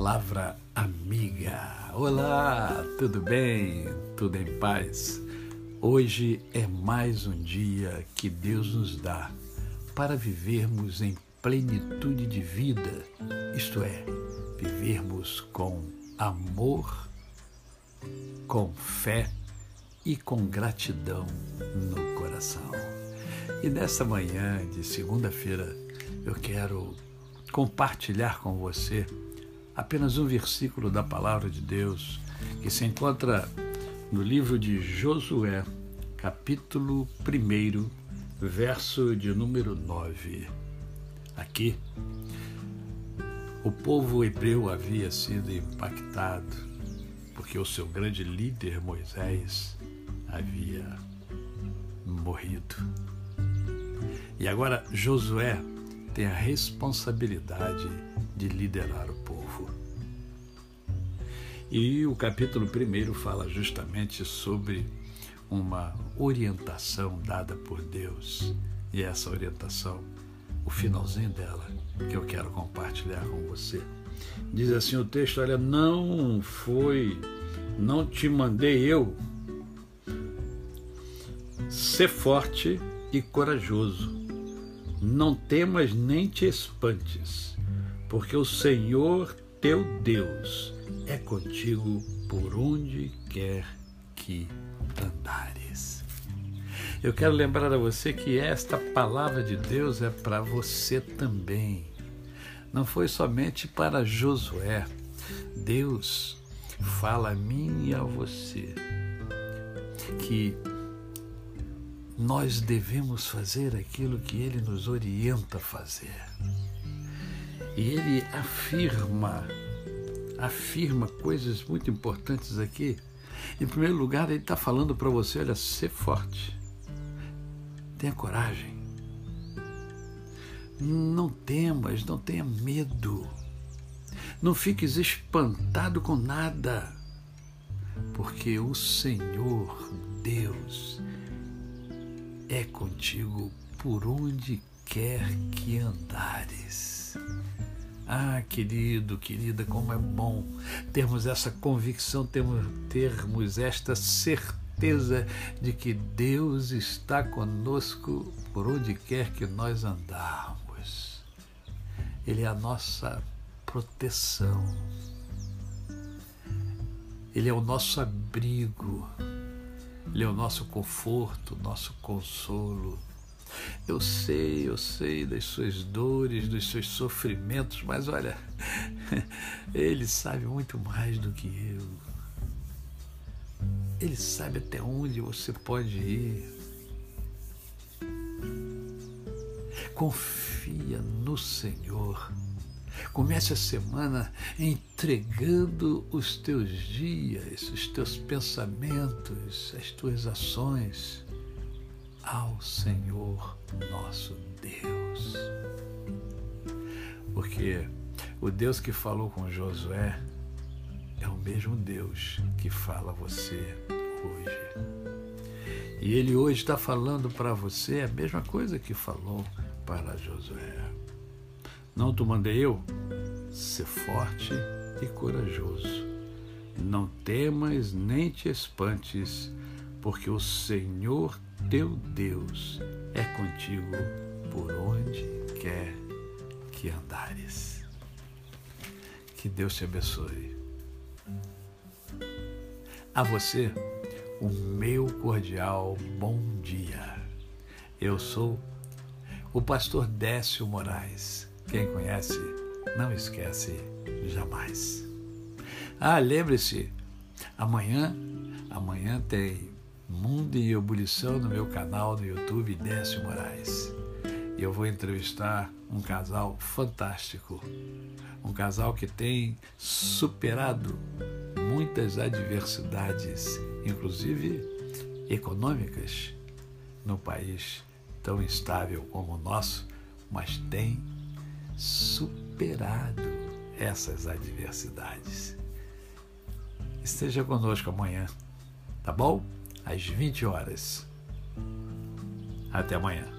Palavra Amiga. Olá, tudo bem? Tudo em paz? Hoje é mais um dia que Deus nos dá para vivermos em plenitude de vida, isto é, vivermos com amor, com fé e com gratidão no coração. E nesta manhã de segunda-feira eu quero compartilhar com você apenas um versículo da palavra de Deus que se encontra no livro de Josué, capítulo 1, verso de número 9. Aqui, o povo hebreu havia sido impactado porque o seu grande líder Moisés havia morrido. E agora Josué tem a responsabilidade de liderar o povo. E o capítulo 1 fala justamente sobre uma orientação dada por Deus. E essa orientação, o finalzinho dela, que eu quero compartilhar com você. Diz assim o texto: Olha, não foi, não te mandei eu. Ser forte e corajoso não temas nem te espantes, porque o Senhor teu Deus é contigo por onde quer que andares. Eu quero lembrar a você que esta palavra de Deus é para você também. Não foi somente para Josué. Deus fala a mim e a você que nós devemos fazer aquilo que ele nos orienta a fazer. E ele afirma, afirma coisas muito importantes aqui. Em primeiro lugar, ele está falando para você: olha, ser forte, tenha coragem, não temas, não tenha medo, não fiques espantado com nada, porque o Senhor Deus é contigo por onde quer que andares. Ah, querido, querida, como é bom termos essa convicção, termos, termos esta certeza de que Deus está conosco por onde quer que nós andarmos. Ele é a nossa proteção. Ele é o nosso abrigo. Ele é o nosso conforto, nosso consolo. Eu sei, eu sei das suas dores, dos seus sofrimentos, mas olha, Ele sabe muito mais do que eu. Ele sabe até onde você pode ir. Confia no Senhor. Comece a semana entregando os teus dias, os teus pensamentos, as tuas ações ao Senhor nosso Deus. Porque o Deus que falou com Josué é o mesmo Deus que fala a você hoje. E ele hoje está falando para você a mesma coisa que falou para Josué. Não te mandei eu? Ser forte e corajoso. Não temas nem te espantes, porque o Senhor teu Deus é contigo por onde quer que andares. Que Deus te abençoe. A você, o meu cordial bom dia. Eu sou o pastor Décio Moraes quem conhece, não esquece jamais. Ah, lembre-se, amanhã, amanhã tem Mundo em Ebulição no meu canal no YouTube Décio Moraes. Eu vou entrevistar um casal fantástico, um casal que tem superado muitas adversidades, inclusive econômicas, no país tão instável como o nosso, mas tem superado essas adversidades. Esteja conosco amanhã, tá bom? Às 20 horas. Até amanhã.